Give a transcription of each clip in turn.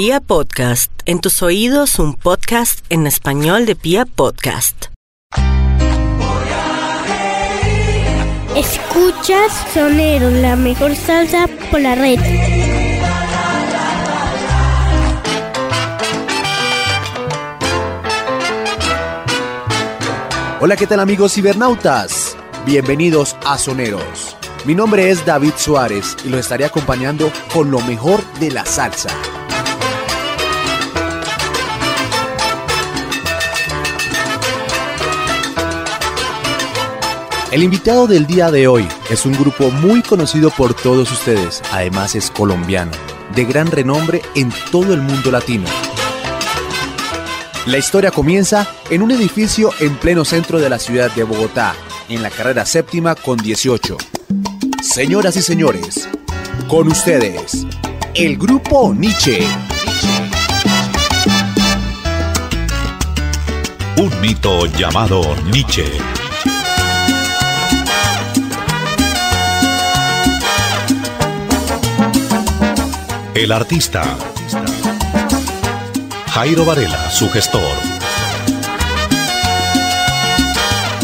Pia Podcast, en tus oídos un podcast en español de Pia Podcast. Escuchas Sonero, la mejor salsa por la red. Hola, ¿qué tal amigos cibernautas? Bienvenidos a Soneros. Mi nombre es David Suárez y los estaré acompañando con lo mejor de la salsa. El invitado del día de hoy es un grupo muy conocido por todos ustedes, además es colombiano, de gran renombre en todo el mundo latino. La historia comienza en un edificio en pleno centro de la ciudad de Bogotá, en la carrera séptima con 18. Señoras y señores, con ustedes, el grupo Nietzsche. Un mito llamado Nietzsche. El artista. Jairo Varela, su gestor.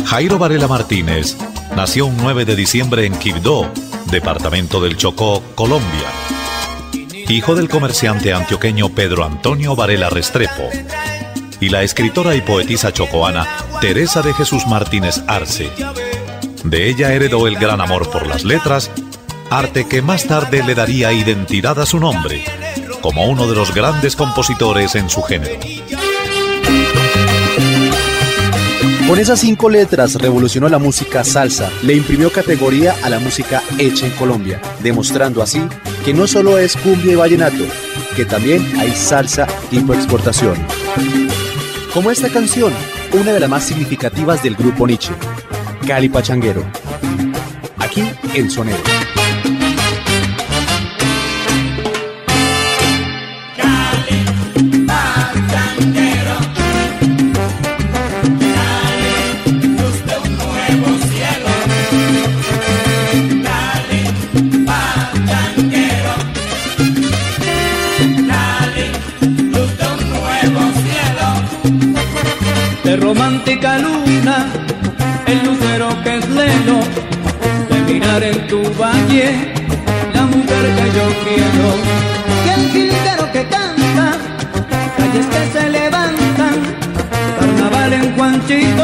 Jairo Varela Martínez nació un 9 de diciembre en Quibdó, departamento del Chocó, Colombia. Hijo del comerciante antioqueño Pedro Antonio Varela Restrepo y la escritora y poetisa chocoana Teresa de Jesús Martínez Arce. De ella heredó el gran amor por las letras arte que más tarde le daría identidad a su nombre, como uno de los grandes compositores en su género. Con esas cinco letras revolucionó la música salsa, le imprimió categoría a la música hecha en Colombia, demostrando así que no solo es cumbia y vallenato, que también hay salsa tipo exportación. Como esta canción, una de las más significativas del grupo Nietzsche, Cali Pachanguero. Aquí en Sonero. Leno, de mirar en tu valle, la mujer que yo quiero, y el jilguero que canta, calles que se levantan, carnaval en Juanchito,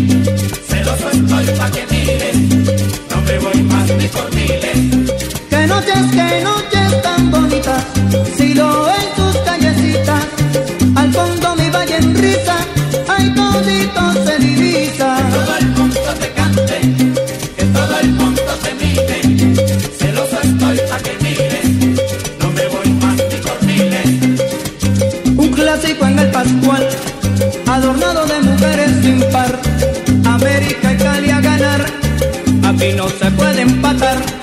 celoso estoy pa' que mires, no me voy más ni por miles. Que noches, que noches tan bonitas, si lo en tus callecitas, al fondo mi valle en risa, ay todito se divisa. Empatar.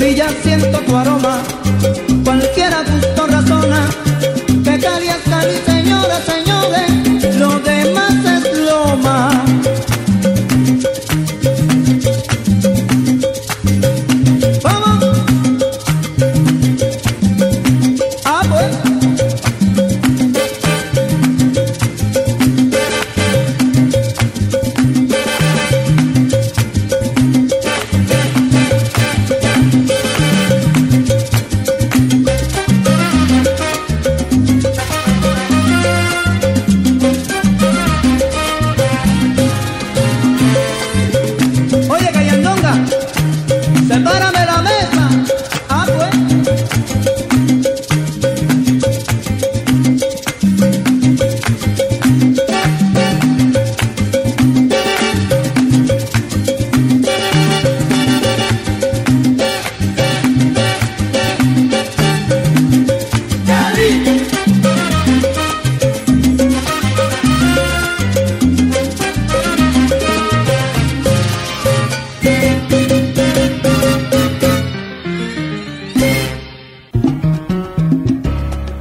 semillas siento tu aroma.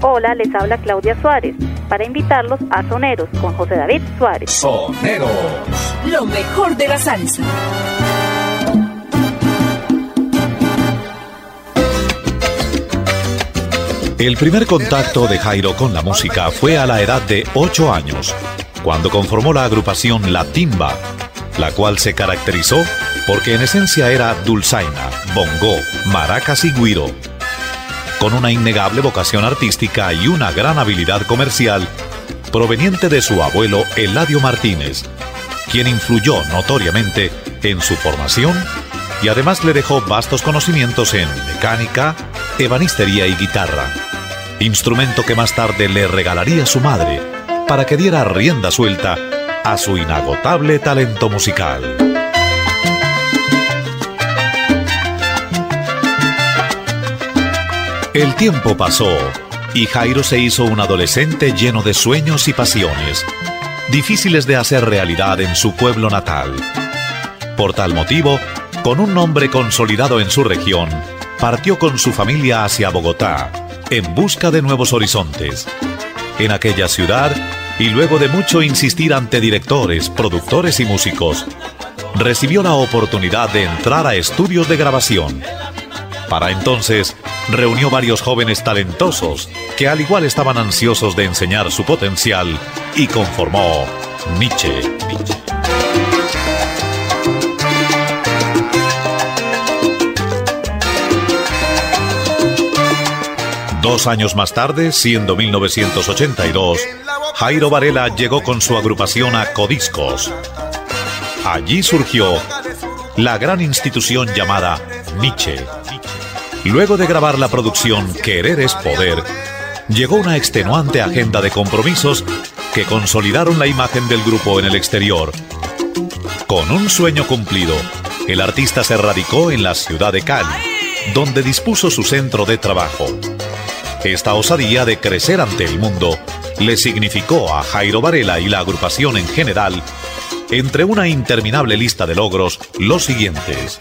Hola, les habla Claudia Suárez para invitarlos a Soneros con José David Suárez. Soneros. Lo mejor de la salsa. El primer contacto de Jairo con la música fue a la edad de 8 años, cuando conformó la agrupación La Timba, la cual se caracterizó porque en esencia era dulzaina, bongo, maracas y guiro. Con una innegable vocación artística y una gran habilidad comercial, proveniente de su abuelo Eladio Martínez, quien influyó notoriamente en su formación y además le dejó vastos conocimientos en mecánica, ebanistería y guitarra, instrumento que más tarde le regalaría su madre para que diera rienda suelta a su inagotable talento musical. El tiempo pasó y Jairo se hizo un adolescente lleno de sueños y pasiones, difíciles de hacer realidad en su pueblo natal. Por tal motivo, con un nombre consolidado en su región, partió con su familia hacia Bogotá, en busca de nuevos horizontes. En aquella ciudad, y luego de mucho insistir ante directores, productores y músicos, recibió la oportunidad de entrar a estudios de grabación. Para entonces, reunió varios jóvenes talentosos que al igual estaban ansiosos de enseñar su potencial y conformó Nietzsche. Dos años más tarde, siendo 1982, Jairo Varela llegó con su agrupación a Codiscos. Allí surgió la gran institución llamada Nietzsche. Luego de grabar la producción Querer es Poder, llegó una extenuante agenda de compromisos que consolidaron la imagen del grupo en el exterior. Con un sueño cumplido, el artista se radicó en la ciudad de Cali, donde dispuso su centro de trabajo. Esta osadía de crecer ante el mundo le significó a Jairo Varela y la agrupación en general, entre una interminable lista de logros, los siguientes.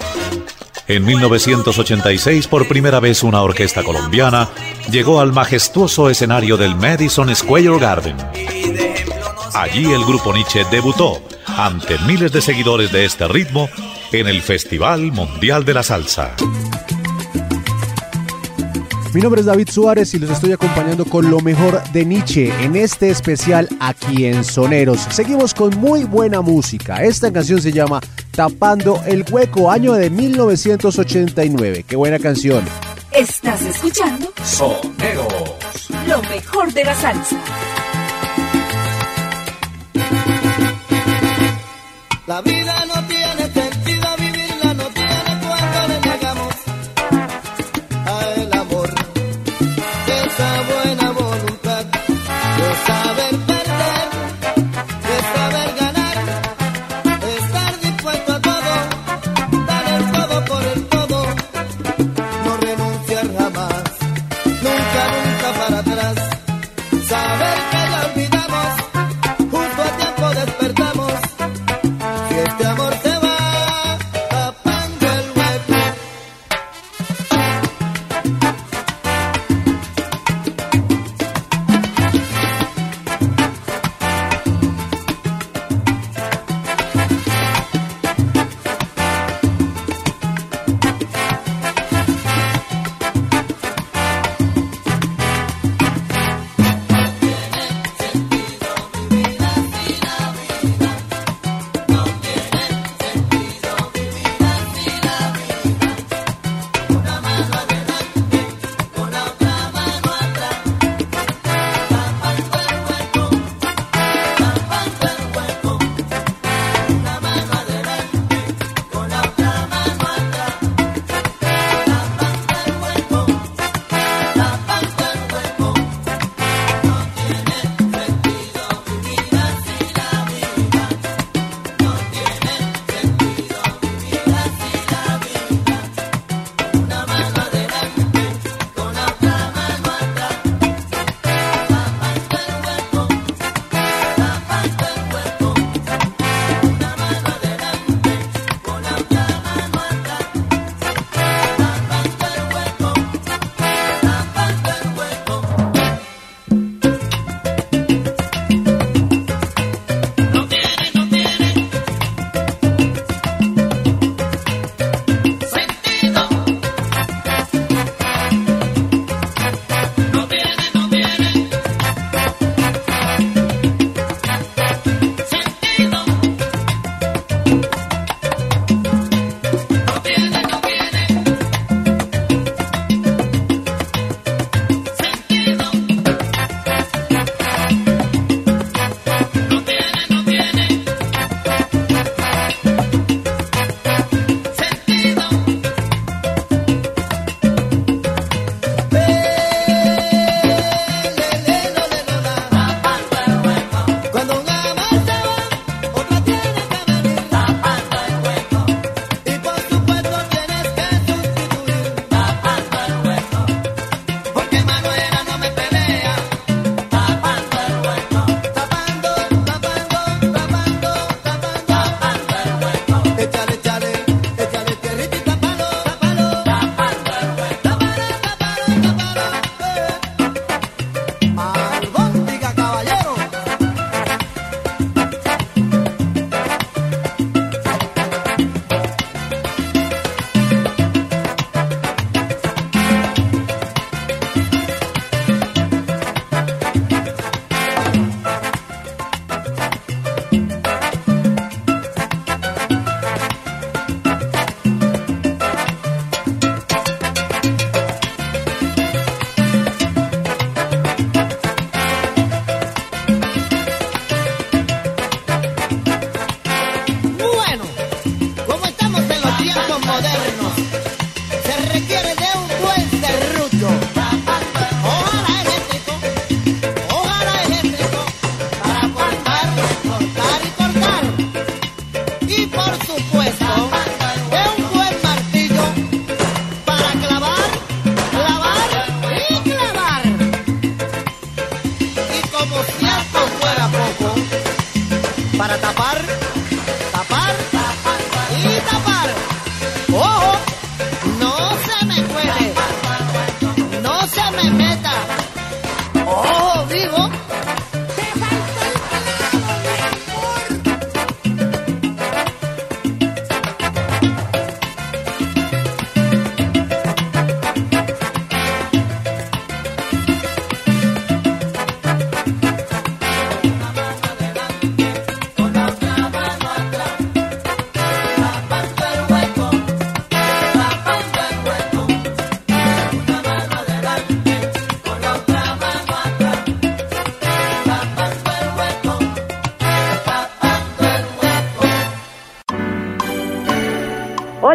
En 1986, por primera vez una orquesta colombiana llegó al majestuoso escenario del Madison Square Garden. Allí el grupo Nietzsche debutó ante miles de seguidores de este ritmo en el Festival Mundial de la Salsa. Mi nombre es David Suárez y los estoy acompañando con lo mejor de Nietzsche en este especial aquí en Soneros. Seguimos con muy buena música. Esta canción se llama Tapando el Hueco, año de 1989. Qué buena canción. Estás escuchando Soneros. lo mejor de la salsa. La vida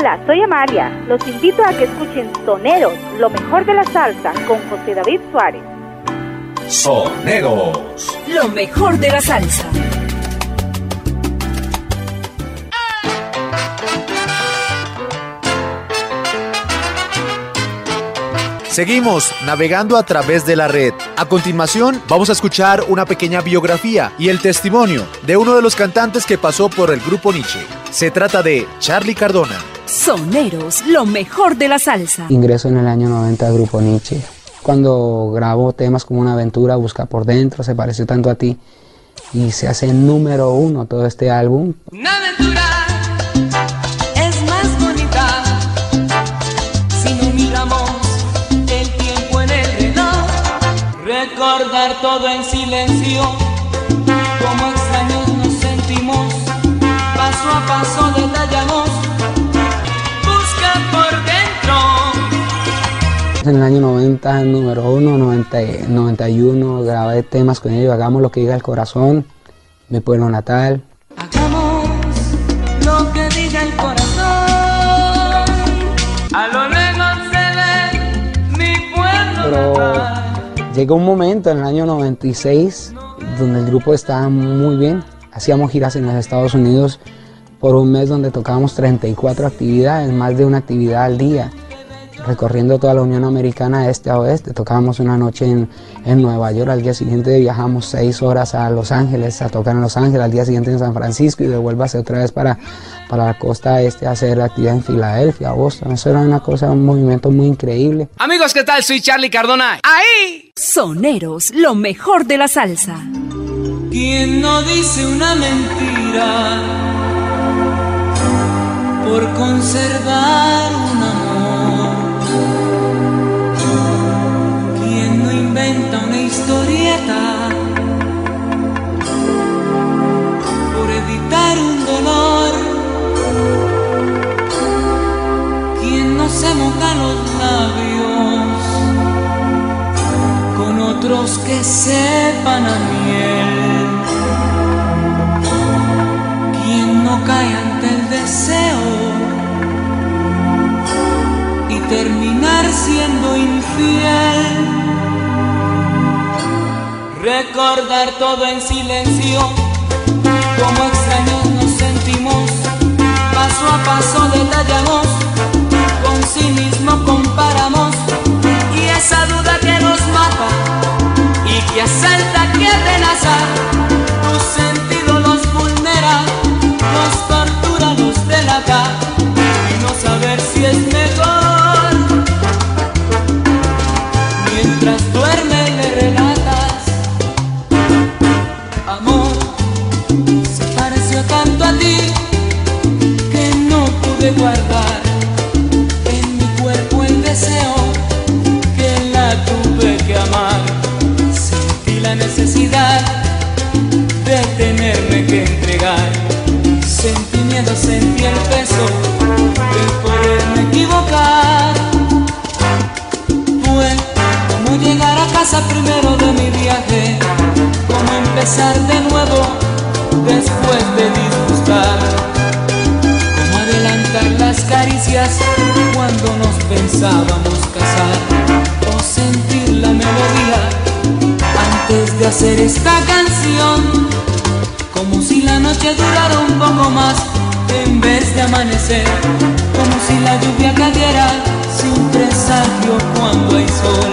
Hola, soy Amalia. Los invito a que escuchen Soneros, lo mejor de la salsa, con José David Suárez. Soneros. Lo mejor de la salsa. Seguimos navegando a través de la red. A continuación, vamos a escuchar una pequeña biografía y el testimonio de uno de los cantantes que pasó por el grupo Nietzsche. Se trata de Charlie Cardona. Soneros, lo mejor de la salsa. Ingreso en el año 90 al grupo Nietzsche. Cuando grabo temas como Una aventura, Busca por dentro, Se pareció tanto a ti y se hace número uno todo este álbum. Una aventura es más bonita si no miramos el tiempo en el reloj. Recordar todo en silencio, como extraños nos sentimos. Paso a paso detallamos. En el año 90, número uno, 90, y- 91, grabé temas con ellos, hagamos lo que diga el corazón, mi pueblo natal. Hagamos lo que diga el corazón. A lo lejos se ve mi pueblo Pero natal. llegó un momento en el año 96 donde el grupo estaba muy bien. Hacíamos giras en los Estados Unidos por un mes donde tocábamos 34 actividades, más de una actividad al día, recorriendo toda la Unión Americana de este a oeste. Tocábamos una noche en, en Nueva York, al día siguiente viajamos seis horas a Los Ángeles a tocar en Los Ángeles, al día siguiente en San Francisco y devuélvase otra vez para, para la costa este a hacer actividad en Filadelfia, Boston. Eso era una cosa, un movimiento muy increíble. Amigos, ¿qué tal? Soy Charlie Cardona. ¡Ahí! Soneros, lo mejor de la salsa. ¿Quién no dice una mentira por conservar un inventa una historieta por evitar un dolor? ¿Quién no se moja los labios con otros que sepan a miel? ¿Quién no cae ante el deseo y terminar siendo infiel? Recordar todo en silencio, como extraños nos sentimos, paso a paso detallamos, con sí mismo comparamos, y esa duda que nos mata y que asalta, que amenaza, tu sentido los vulnera, nos tortura, los delata, y no saber si es mejor. Empezar de nuevo después de disgustar, como adelantar las caricias cuando nos pensábamos casar. O sentir la melodía antes de hacer esta canción. Como si la noche durara un poco más en vez de amanecer. Como si la lluvia cayera sin presagio cuando hay sol.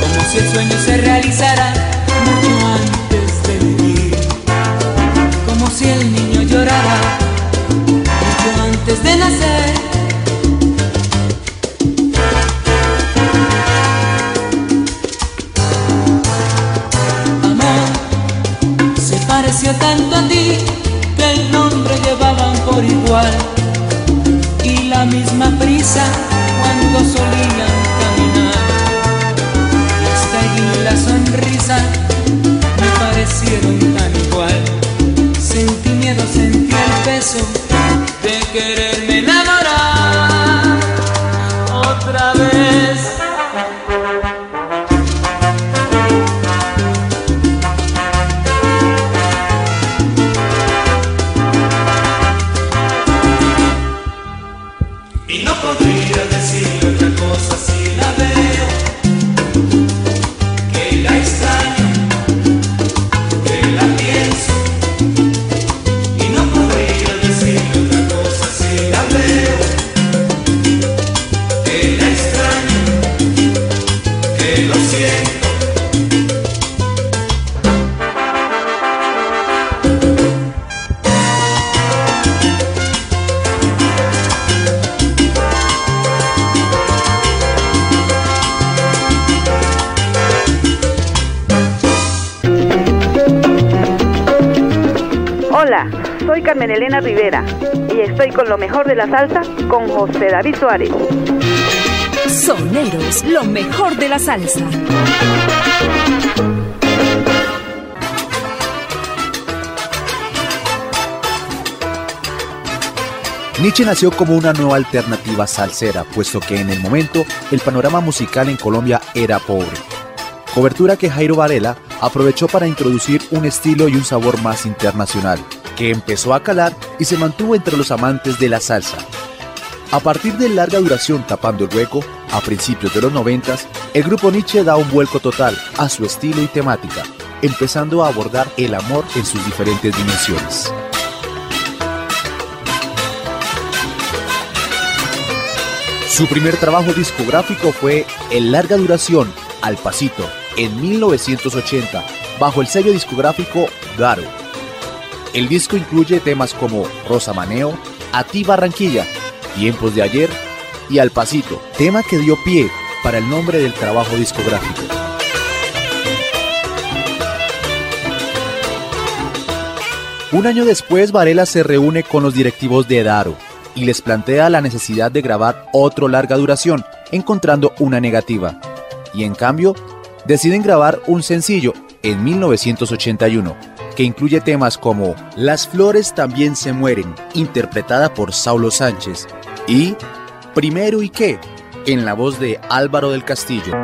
Como si el sueño se realizara antes de nacer. Amor, se pareció tanto a ti que el nombre llevaban por igual y la misma prisa cuando solían caminar. Y hasta y la sonrisa me parecieron de quererme mejor de la salsa con José David Suárez. Soneros, lo mejor de la salsa. Nietzsche nació como una nueva alternativa salsera, puesto que en el momento el panorama musical en Colombia era pobre. Cobertura que Jairo Varela aprovechó para introducir un estilo y un sabor más internacional, que empezó a calar y se mantuvo entre los amantes de la salsa. A partir de larga duración tapando el hueco, a principios de los noventas, el grupo Nietzsche da un vuelco total a su estilo y temática, empezando a abordar el amor en sus diferentes dimensiones. Su primer trabajo discográfico fue en larga duración, Al Pasito, en 1980, bajo el sello discográfico Garo. El disco incluye temas como Rosa Maneo, A ti Barranquilla, Tiempos de ayer y Al Pasito, tema que dio pie para el nombre del trabajo discográfico. Un año después, Varela se reúne con los directivos de Daro y les plantea la necesidad de grabar otro larga duración, encontrando una negativa. Y en cambio, deciden grabar un sencillo en 1981, que incluye temas como Las flores también se mueren, interpretada por Saulo Sánchez, y Primero y qué, en la voz de Álvaro del Castillo.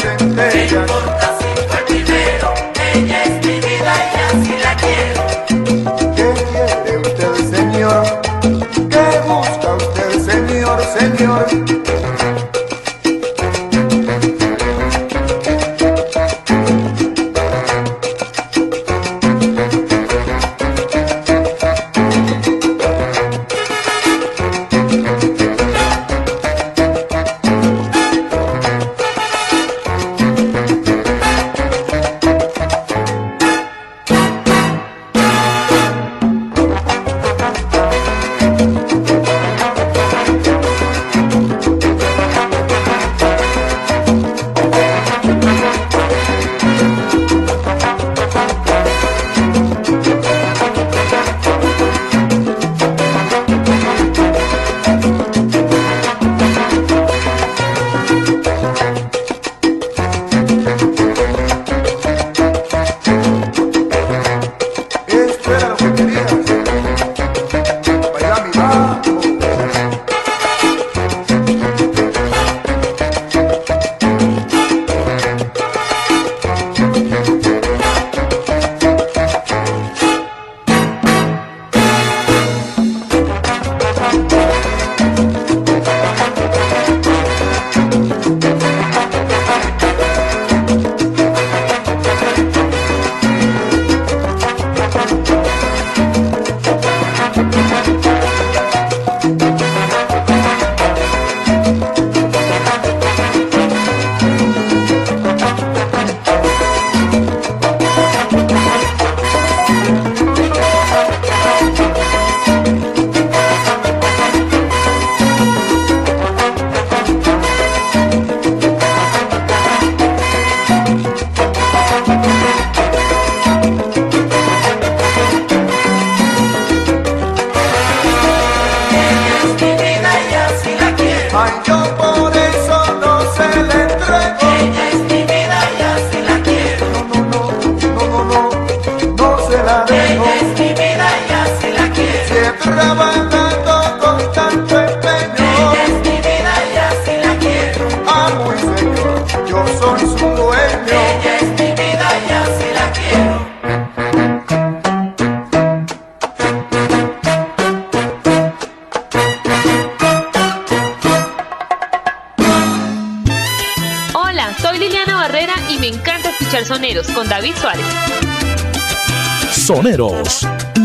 centella. ¿Qué importa?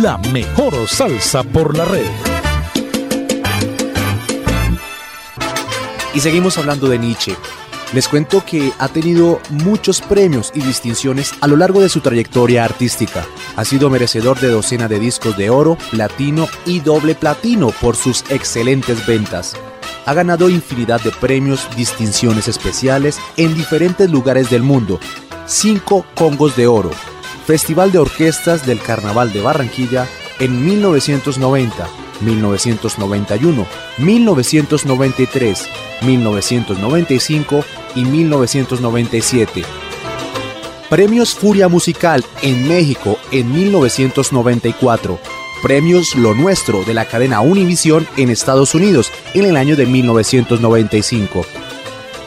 La mejor salsa por la red. Y seguimos hablando de Nietzsche. Les cuento que ha tenido muchos premios y distinciones a lo largo de su trayectoria artística. Ha sido merecedor de docenas de discos de oro, platino y doble platino por sus excelentes ventas. Ha ganado infinidad de premios, distinciones especiales en diferentes lugares del mundo. Cinco Congos de Oro, Festival de Orquestas del Carnaval de Barranquilla en 1990, 1991, 1993, 1995 y 1997. Premios Furia Musical en México en 1994. Premios Lo Nuestro de la cadena Univision en Estados Unidos en el año de 1995.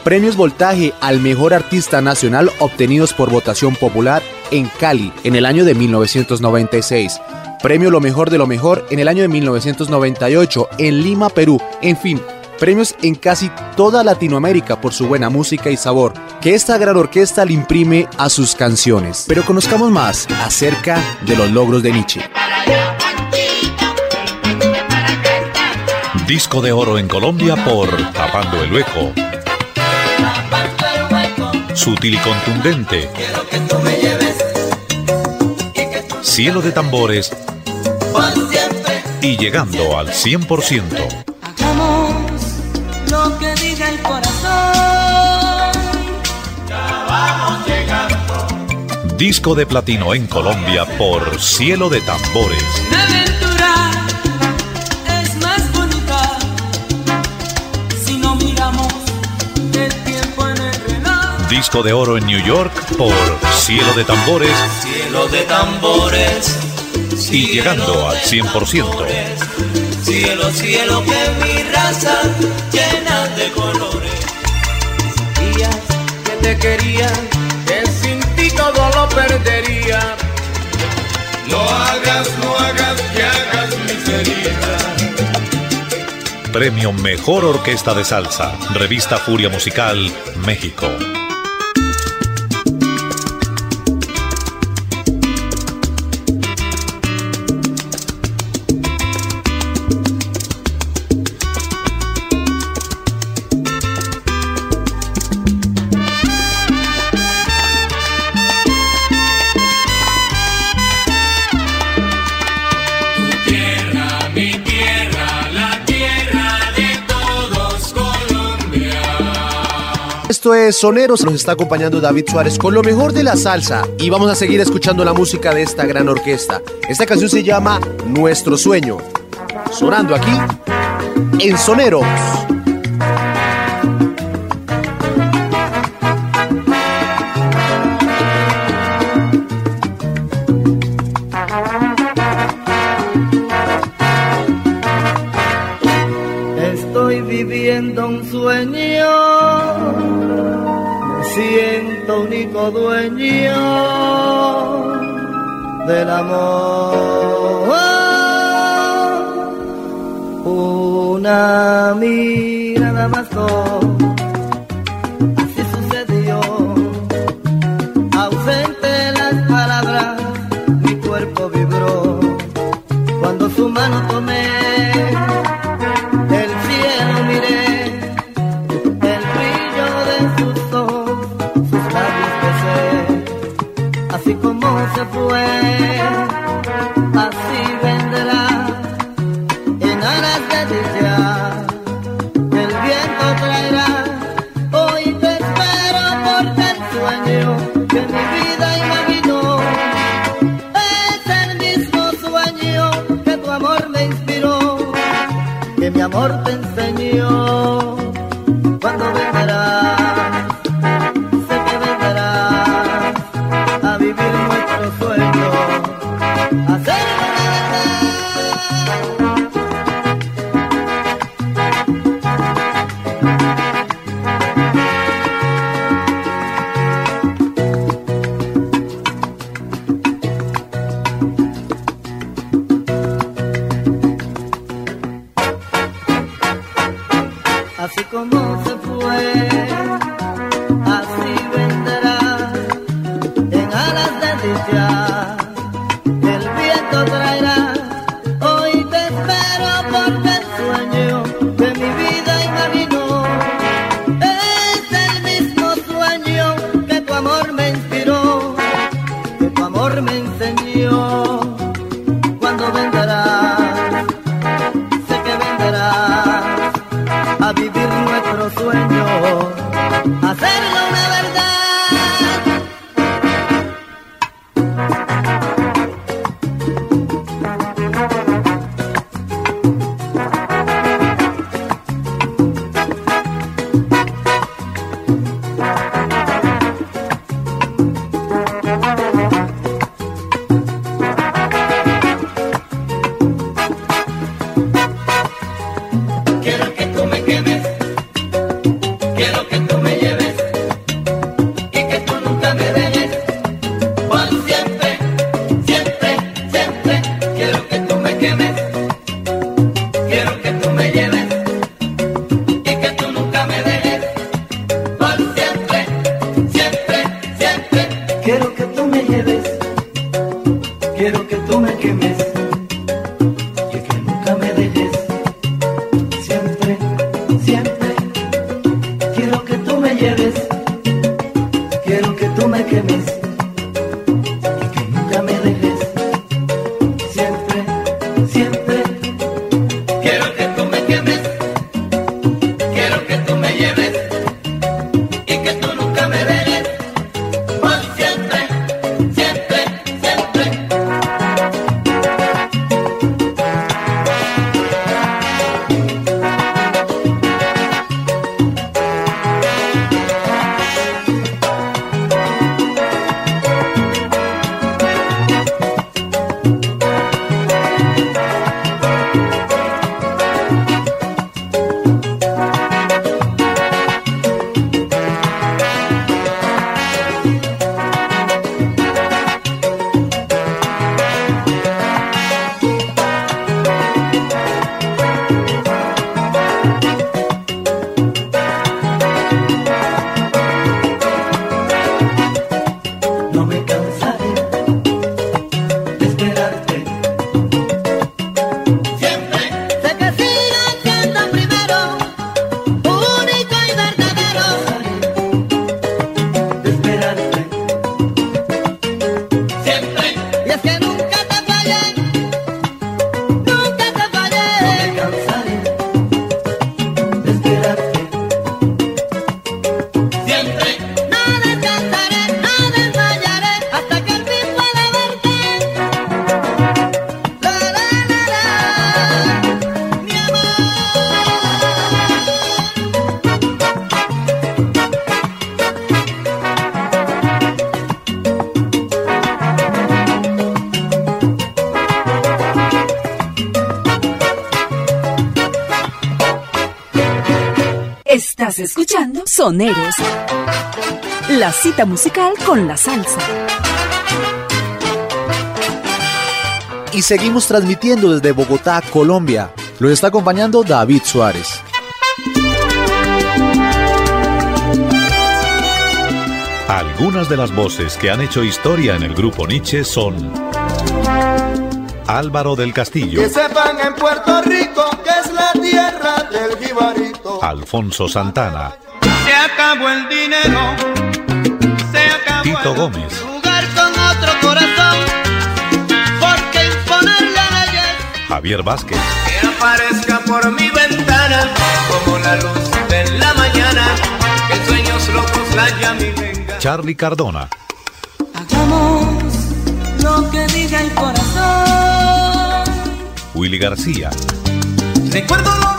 Premios Voltaje al Mejor Artista Nacional obtenidos por votación popular en Cali en el año de 1996. Premio Lo Mejor de lo Mejor en el año de 1998 en Lima, Perú. En fin, premios en casi toda Latinoamérica por su buena música y sabor que esta gran orquesta le imprime a sus canciones. Pero conozcamos más acerca de los logros de Nietzsche. Disco de oro en Colombia por Tapando el Hueco. Sutil y contundente. Cielo de tambores. Y llegando al 100%. Hagamos lo que diga el corazón. Ya vamos llegando. Disco de platino en Colombia por Cielo de tambores. Disco de oro en New York por Cielo de tambores. Cielo de tambores. Y llegando al 100%. Cielo, cielo, que mi raza llena de colores. Días que te quería, que sin ti todo lo perdería. No hagas, no hagas, que hagas miseria. Premio Mejor Orquesta de Salsa. Revista Furia Musical, México. Soneros, nos está acompañando David Suárez con lo mejor de la salsa y vamos a seguir escuchando la música de esta gran orquesta. Esta canción se llama Nuestro Sueño, sonando aquí en Soneros. Dueño del amor. Una mirada bastó, así sucedió. Ausente las palabras, mi cuerpo vibró cuando su mano tomé se fue, así Soneros. La cita musical con la salsa. Y seguimos transmitiendo desde Bogotá, Colombia. Los está acompañando David Suárez. Algunas de las voces que han hecho historia en el grupo Nietzsche son Álvaro del Castillo, Que sepan en Puerto Rico que es la tierra del jibarito. Alfonso Santana, Se acabó el dinero, se acabó Tito Gómez, jugar con otro corazón, porque imponerle leyes. Javier Vázquez, que aparezca por mi ventana como la luz de la mañana, que sueños locos la llame y venga. Charlie Cardona, Hagamos lo que diga el corazón. Willy García, Recuerdo lo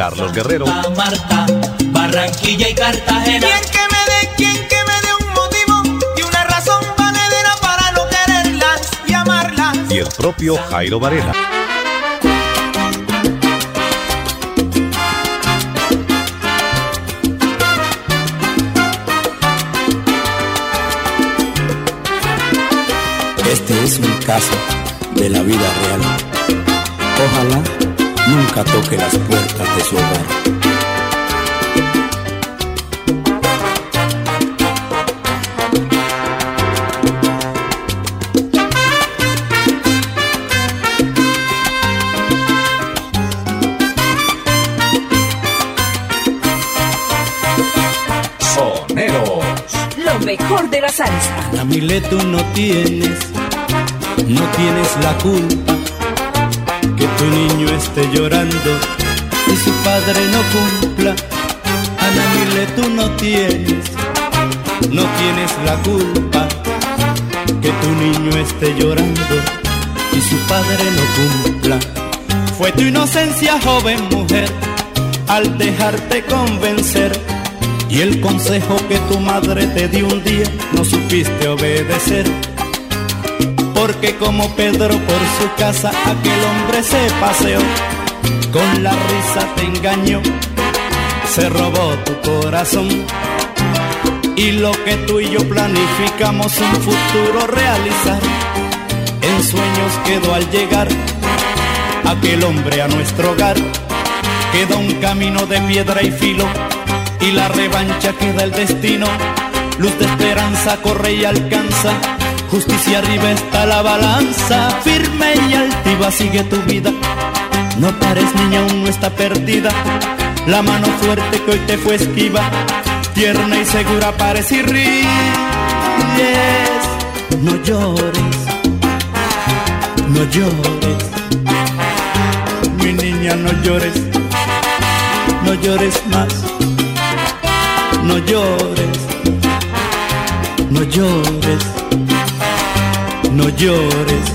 Carlos Guerrero, Marta, Barranquilla y Cartagena. Quien que me dé, quien que me dé un motivo y una razón valedera para no quererlas y amarlas. y el propio Jairo Varela. Este es un caso de la vida real. Ojalá nunca toque las puertas de su hogar. Soneros. Lo mejor de la salsa. Ana Mile, tú no tienes, no tienes la culpa que tu niño esté llorando y su padre no cumpla. Ana Mile, tú no tienes, no tienes la culpa que tu niño esté llorando y su padre no cumpla. Fue tu inocencia, joven mujer, al dejarte convencer y el consejo que tu madre te dio un día no supiste obedecer. Porque como Pedro por su casa aquel hombre se paseó, con la risa te engañó, se robó tu corazón. Y lo que tú y yo planificamos un futuro realizar, en sueños quedó al llegar aquel hombre a nuestro hogar. Quedó un camino de piedra y filo y la revancha queda el destino. Luz de esperanza corre y alcanza. Justicia arriba está la balanza, firme y altiva sigue tu vida. No pares niña, aún no está perdida. La mano fuerte que hoy te fue esquiva, tierna y segura parece y ríes. No llores, no llores, mi niña no llores, no llores más, no llores, no llores, no llores,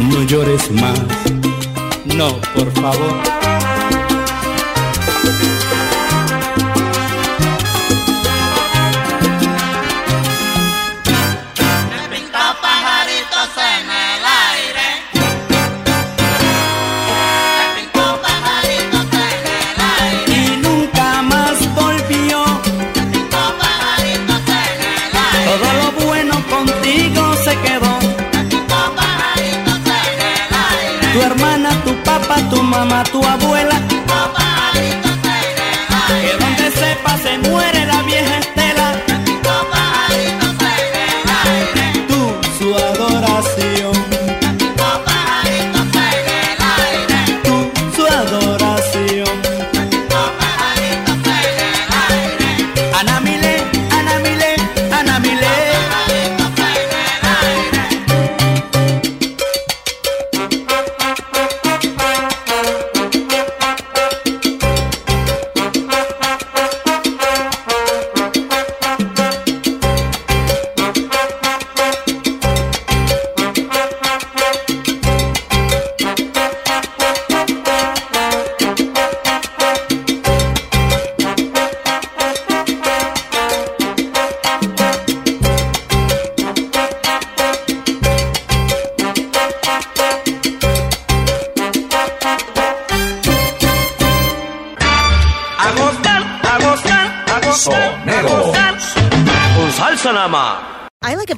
no llores más, no, por favor. Mamá, tu abuela. Que donde sepa se muere